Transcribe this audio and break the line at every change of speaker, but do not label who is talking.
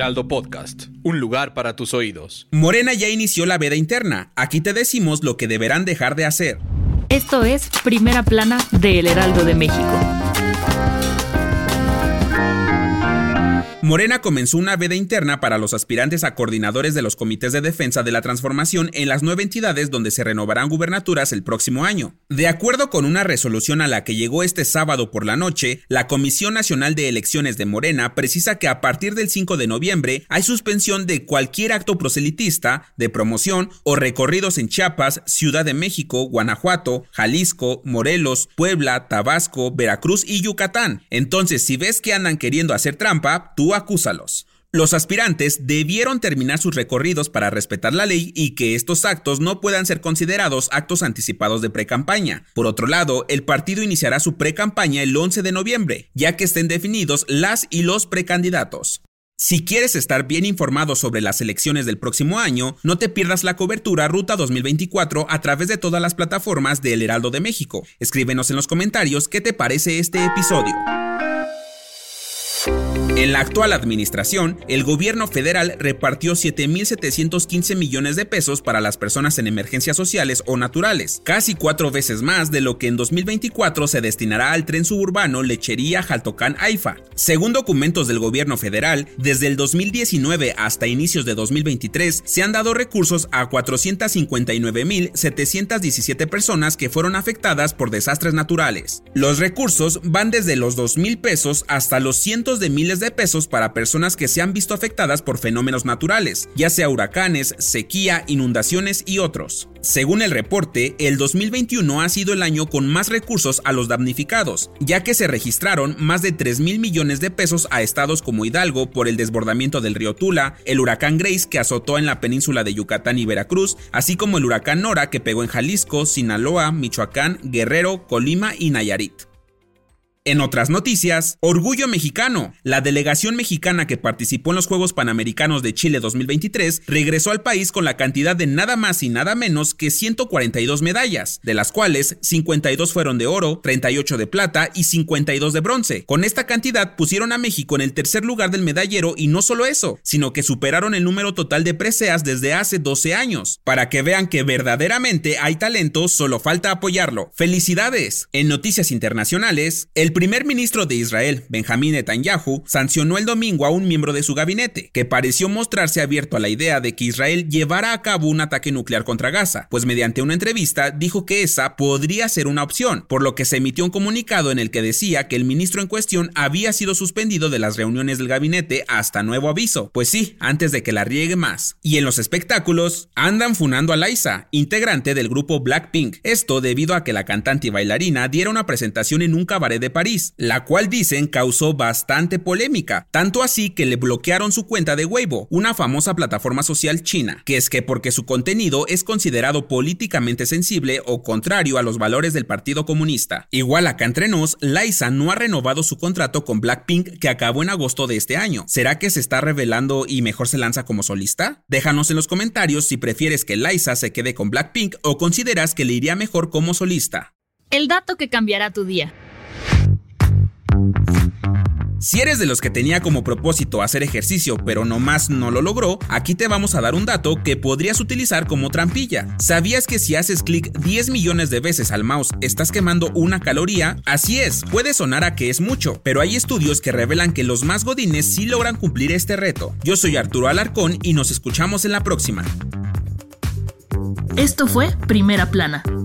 Heraldo Podcast, un lugar para tus oídos.
Morena ya inició la veda interna. Aquí te decimos lo que deberán dejar de hacer.
Esto es Primera Plana de El Heraldo de México.
Morena comenzó una veda interna para los aspirantes a coordinadores de los comités de defensa de la transformación en las nueve entidades donde se renovarán gubernaturas el próximo año. De acuerdo con una resolución a la que llegó este sábado por la noche, la Comisión Nacional de Elecciones de Morena precisa que a partir del 5 de noviembre hay suspensión de cualquier acto proselitista, de promoción o recorridos en Chiapas, Ciudad de México, Guanajuato, Jalisco, Morelos, Puebla, Tabasco, Veracruz y Yucatán. Entonces, si ves que andan queriendo hacer trampa, tú acúsalos. Los aspirantes debieron terminar sus recorridos para respetar la ley y que estos actos no puedan ser considerados actos anticipados de precampaña. Por otro lado, el partido iniciará su precampaña el 11 de noviembre, ya que estén definidos las y los precandidatos. Si quieres estar bien informado sobre las elecciones del próximo año, no te pierdas la cobertura Ruta 2024 a través de todas las plataformas del Heraldo de México. Escríbenos en los comentarios qué te parece este episodio. En la actual administración, el gobierno federal repartió 7.715 millones de pesos para las personas en emergencias sociales o naturales, casi cuatro veces más de lo que en 2024 se destinará al tren suburbano Lechería Jaltocán Aifa. Según documentos del gobierno federal, desde el 2019 hasta inicios de 2023 se han dado recursos a 459.717 personas que fueron afectadas por desastres naturales. Los recursos van desde los 2.000 pesos hasta los de miles de pesos para personas que se han visto afectadas por fenómenos naturales, ya sea huracanes, sequía, inundaciones y otros. Según el reporte, el 2021 ha sido el año con más recursos a los damnificados, ya que se registraron más de 3 mil millones de pesos a estados como Hidalgo por el desbordamiento del río Tula, el huracán Grace que azotó en la península de Yucatán y Veracruz, así como el huracán Nora que pegó en Jalisco, Sinaloa, Michoacán, Guerrero, Colima y Nayarit. En otras noticias, Orgullo Mexicano. La delegación mexicana que participó en los Juegos Panamericanos de Chile 2023 regresó al país con la cantidad de nada más y nada menos que 142 medallas, de las cuales 52 fueron de oro, 38 de plata y 52 de bronce. Con esta cantidad pusieron a México en el tercer lugar del medallero y no solo eso, sino que superaron el número total de preseas desde hace 12 años. Para que vean que verdaderamente hay talento, solo falta apoyarlo. ¡Felicidades! En noticias internacionales, el primer ministro de Israel, Benjamín Netanyahu, sancionó el domingo a un miembro de su gabinete, que pareció mostrarse abierto a la idea de que Israel llevara a cabo un ataque nuclear contra Gaza, pues mediante una entrevista dijo que esa podría ser una opción, por lo que se emitió un comunicado en el que decía que el ministro en cuestión había sido suspendido de las reuniones del gabinete hasta nuevo aviso, pues sí, antes de que la riegue más. Y en los espectáculos, andan funando a Liza, integrante del grupo Blackpink, esto debido a que la cantante y bailarina diera una presentación en un cabaret de París, la cual dicen causó bastante polémica, tanto así que le bloquearon su cuenta de Weibo, una famosa plataforma social china, que es que porque su contenido es considerado políticamente sensible o contrario a los valores del Partido Comunista. Igual acá entre nos, Liza no ha renovado su contrato con Blackpink que acabó en agosto de este año. ¿Será que se está revelando y mejor se lanza como solista? Déjanos en los comentarios si prefieres que Liza se quede con Blackpink o consideras que le iría mejor como solista.
El dato que cambiará tu día.
Si eres de los que tenía como propósito hacer ejercicio pero nomás no lo logró, aquí te vamos a dar un dato que podrías utilizar como trampilla. ¿Sabías que si haces clic 10 millones de veces al mouse estás quemando una caloría? Así es, puede sonar a que es mucho, pero hay estudios que revelan que los más godines sí logran cumplir este reto. Yo soy Arturo Alarcón y nos escuchamos en la próxima.
Esto fue Primera Plana,